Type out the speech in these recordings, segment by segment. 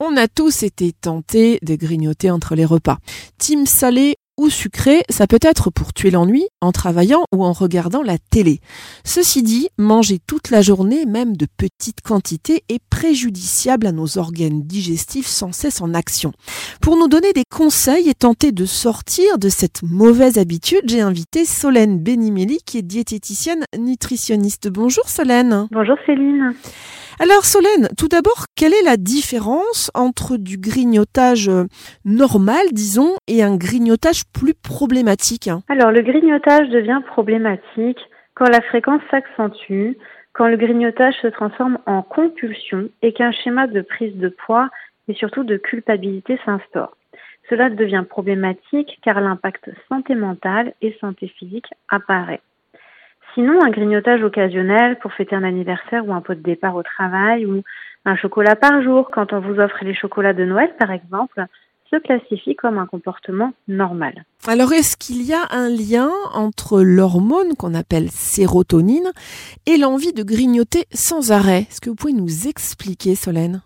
On a tous été tentés de grignoter entre les repas. Team salé ou sucré, ça peut être pour tuer l'ennui en travaillant ou en regardant la télé. Ceci dit, manger toute la journée, même de petites quantités, est préjudiciable à nos organes digestifs sans cesse en action. Pour nous donner des conseils et tenter de sortir de cette mauvaise habitude, j'ai invité Solène Benimeli qui est diététicienne nutritionniste. Bonjour Solène. Bonjour Céline. Alors Solène, tout d'abord, quelle est la différence entre du grignotage euh, normal, disons, et un grignotage plus problématique? Alors le grignotage devient problématique quand la fréquence s'accentue, quand le grignotage se transforme en compulsion et qu'un schéma de prise de poids et surtout de culpabilité s'instaure. Cela devient problématique car l'impact santé mentale et santé physique apparaît. Sinon, un grignotage occasionnel pour fêter un anniversaire ou un pot de départ au travail ou un chocolat par jour. Quand on vous offre les chocolats de Noël par exemple se classifie comme un comportement normal. Alors est-ce qu'il y a un lien entre l'hormone qu'on appelle sérotonine et l'envie de grignoter sans arrêt? Est-ce que vous pouvez nous expliquer Solène?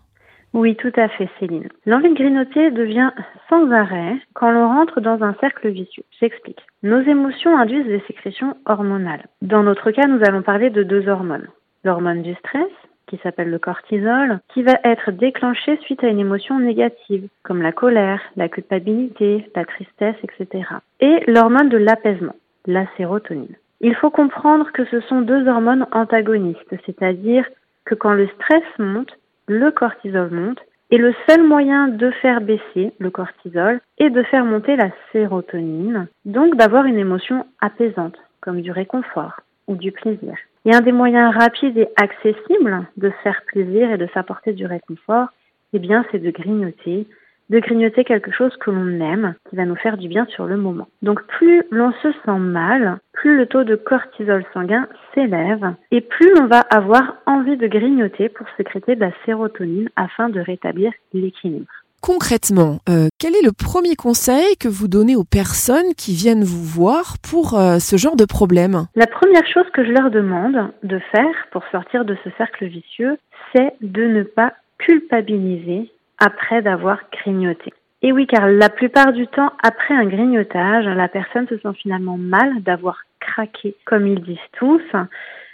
Oui, tout à fait, Céline. L'envie de grignoter devient sans arrêt quand l'on rentre dans un cercle vicieux. J'explique. Nos émotions induisent des sécrétions hormonales. Dans notre cas, nous allons parler de deux hormones. L'hormone du stress, qui s'appelle le cortisol, qui va être déclenchée suite à une émotion négative, comme la colère, la culpabilité, la tristesse, etc. Et l'hormone de l'apaisement, la sérotonine. Il faut comprendre que ce sont deux hormones antagonistes, c'est-à-dire que quand le stress monte, le cortisol monte et le seul moyen de faire baisser le cortisol est de faire monter la sérotonine, donc d'avoir une émotion apaisante, comme du réconfort ou du plaisir. Et un des moyens rapides et accessibles de faire plaisir et de s'apporter du réconfort, eh bien, c'est de grignoter, de grignoter quelque chose que l'on aime, qui va nous faire du bien sur le moment. Donc plus l'on se sent mal, plus le taux de cortisol sanguin s'élève et plus on va avoir envie de grignoter pour sécréter de la sérotonine afin de rétablir l'équilibre. Concrètement, euh, quel est le premier conseil que vous donnez aux personnes qui viennent vous voir pour euh, ce genre de problème? La première chose que je leur demande de faire pour sortir de ce cercle vicieux, c'est de ne pas culpabiliser après d'avoir grignoté. Et oui, car la plupart du temps, après un grignotage, la personne se sent finalement mal d'avoir craqué, comme ils disent tous.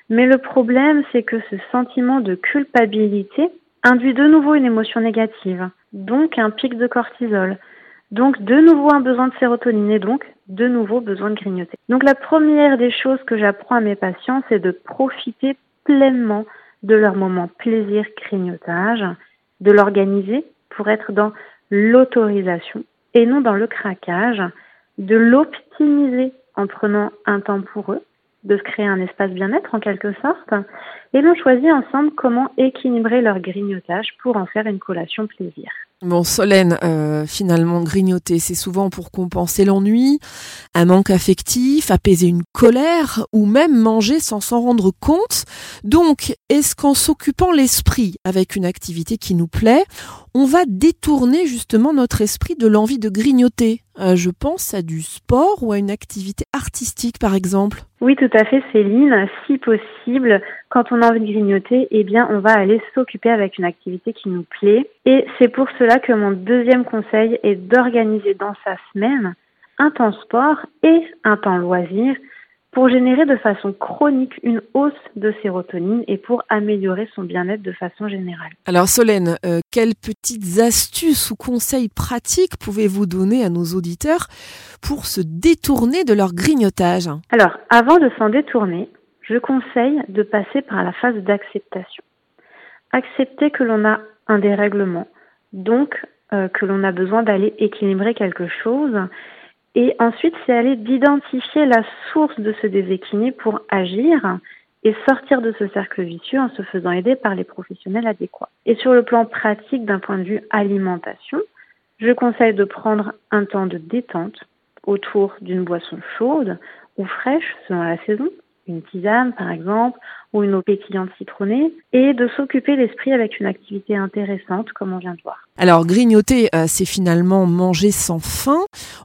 Mais le problème, c'est que ce sentiment de culpabilité induit de nouveau une émotion négative, donc un pic de cortisol, donc de nouveau un besoin de sérotonine et donc de nouveau besoin de grignoter. Donc la première des choses que j'apprends à mes patients, c'est de profiter pleinement de leur moment plaisir grignotage de l'organiser pour être dans l'autorisation et non dans le craquage, de l'optimiser en prenant un temps pour eux, de se créer un espace bien-être en quelque sorte, et l'on choisit ensemble comment équilibrer leur grignotage pour en faire une collation plaisir. Bon, Solène, euh, finalement, grignoter, c'est souvent pour compenser l'ennui, un manque affectif, apaiser une colère, ou même manger sans s'en rendre compte. Donc, est-ce qu'en s'occupant l'esprit avec une activité qui nous plaît, on va détourner justement notre esprit de l'envie de grignoter euh, Je pense à du sport ou à une activité artistique, par exemple. Oui, tout à fait, Céline. Si possible, quand on a envie de grignoter, eh bien, on va aller s'occuper avec une activité qui nous plaît. Et c'est pour cela que mon deuxième conseil est d'organiser dans sa semaine un temps sport et un temps loisir pour générer de façon chronique une hausse de sérotonine et pour améliorer son bien-être de façon générale. Alors Solène, euh, quelles petites astuces ou conseils pratiques pouvez-vous donner à nos auditeurs pour se détourner de leur grignotage? Alors, avant de s'en détourner, je conseille de passer par la phase d'acceptation. Accepter que l'on a un dérèglement, donc euh, que l'on a besoin d'aller équilibrer quelque chose et ensuite, c'est aller d'identifier la source de ce déséquilibre pour agir et sortir de ce cercle vicieux en se faisant aider par les professionnels adéquats. Et sur le plan pratique d'un point de vue alimentation, je conseille de prendre un temps de détente autour d'une boisson chaude ou fraîche selon la saison, une tisane par exemple, ou une eau pétillante citronnée et de s'occuper l'esprit avec une activité intéressante comme on vient de voir. Alors grignoter, euh, c'est finalement manger sans faim.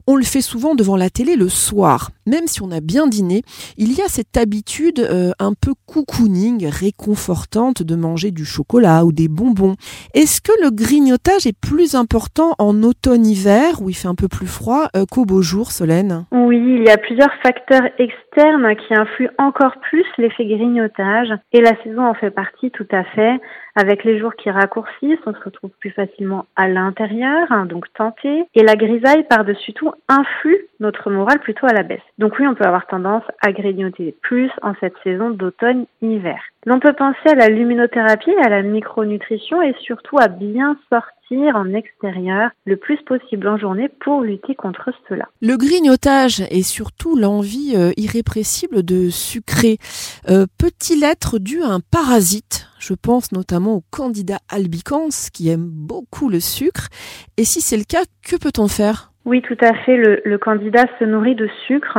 On le fait souvent devant la télé le soir. Même si on a bien dîné, il y a cette habitude euh, un peu cocooning, réconfortante de manger du chocolat ou des bonbons. Est-ce que le grignotage est plus important en automne-hiver, où il fait un peu plus froid, euh, qu'au beau jour, Solène? Oui, il y a plusieurs facteurs externes qui influent encore plus l'effet grignotage, et la saison en fait partie tout à fait. Avec les jours qui raccourcissent, on se retrouve plus facilement à l'intérieur, hein, donc tenté, et la grisaille par-dessus tout influe notre morale plutôt à la baisse. Donc oui, on peut avoir tendance à grignoter plus en cette saison d'automne-hiver. L'on peut penser à la luminothérapie, à la micronutrition et surtout à bien sortir en extérieur le plus possible en journée pour lutter contre cela. Le grignotage et surtout l'envie euh, irrépressible de sucrer euh, peut-il être dû à un parasite? Je pense notamment au candidat albicans qui aime beaucoup le sucre. Et si c'est le cas, que peut-on faire? Oui, tout à fait. Le, le candidat se nourrit de sucre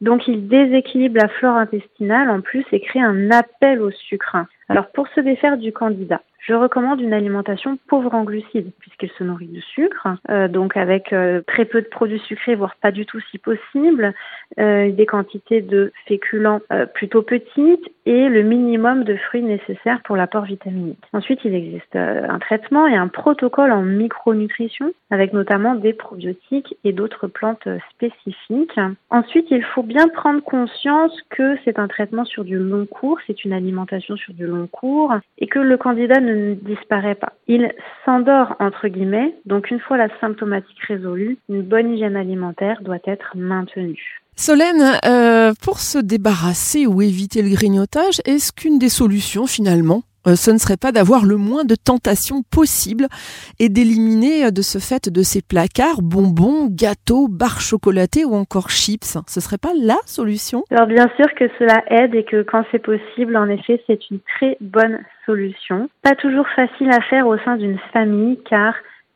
donc il déséquilibre la flore intestinale en plus et crée un appel au sucre. Alors pour se défaire du candidat, je recommande une alimentation pauvre en glucides, puisqu'elle se nourrit de sucre, euh, donc avec euh, très peu de produits sucrés, voire pas du tout si possible, euh, des quantités de féculents plutôt petites et le minimum de fruits nécessaires pour l'apport vitaminique. Ensuite, il existe un traitement et un protocole en micronutrition, avec notamment des probiotiques et d'autres plantes spécifiques. Ensuite, il faut bien prendre conscience que c'est un traitement sur du long cours, c'est une alimentation sur du long cours, et que le candidat ne ne disparaît pas. Il s'endort entre guillemets, donc une fois la symptomatique résolue, une bonne hygiène alimentaire doit être maintenue. Solène, euh, pour se débarrasser ou éviter le grignotage, est-ce qu'une des solutions finalement euh, ce ne serait pas d'avoir le moins de tentations possible et d'éliminer euh, de ce fait de ces placards bonbons, gâteaux, barres chocolatées ou encore chips? Ce serait pas la solution? Alors bien sûr que cela aide et que quand c'est possible, en effet, c'est une très bonne solution. Pas toujours facile à faire au sein d'une famille car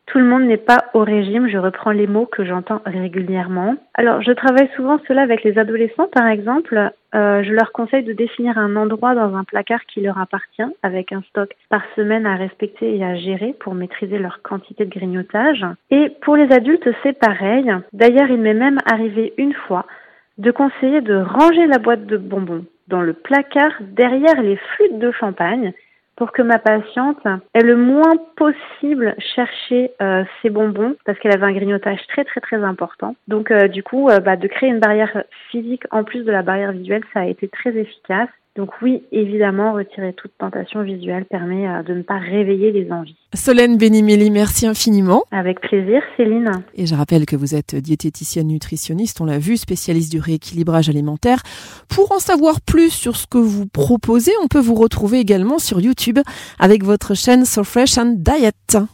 tout le monde n'est pas au régime, je reprends les mots que j'entends régulièrement. Alors, je travaille souvent cela avec les adolescents, par exemple. Euh, je leur conseille de définir un endroit dans un placard qui leur appartient, avec un stock par semaine à respecter et à gérer pour maîtriser leur quantité de grignotage. Et pour les adultes, c'est pareil. D'ailleurs, il m'est même arrivé une fois de conseiller de ranger la boîte de bonbons dans le placard derrière les flûtes de champagne pour que ma patiente ait le moins possible cherché euh, ses bonbons parce qu'elle avait un grignotage très très très important. Donc euh, du coup, euh, bah, de créer une barrière physique en plus de la barrière visuelle, ça a été très efficace. Donc oui, évidemment, retirer toute tentation visuelle permet euh, de ne pas réveiller les envies. Solène Benimeli, merci infiniment. Avec plaisir, Céline. Et je rappelle que vous êtes diététicienne nutritionniste, on l'a vu, spécialiste du rééquilibrage alimentaire. Pour en savoir plus sur ce que vous proposez, on peut vous retrouver également sur YouTube avec votre chaîne So Fresh and Diet.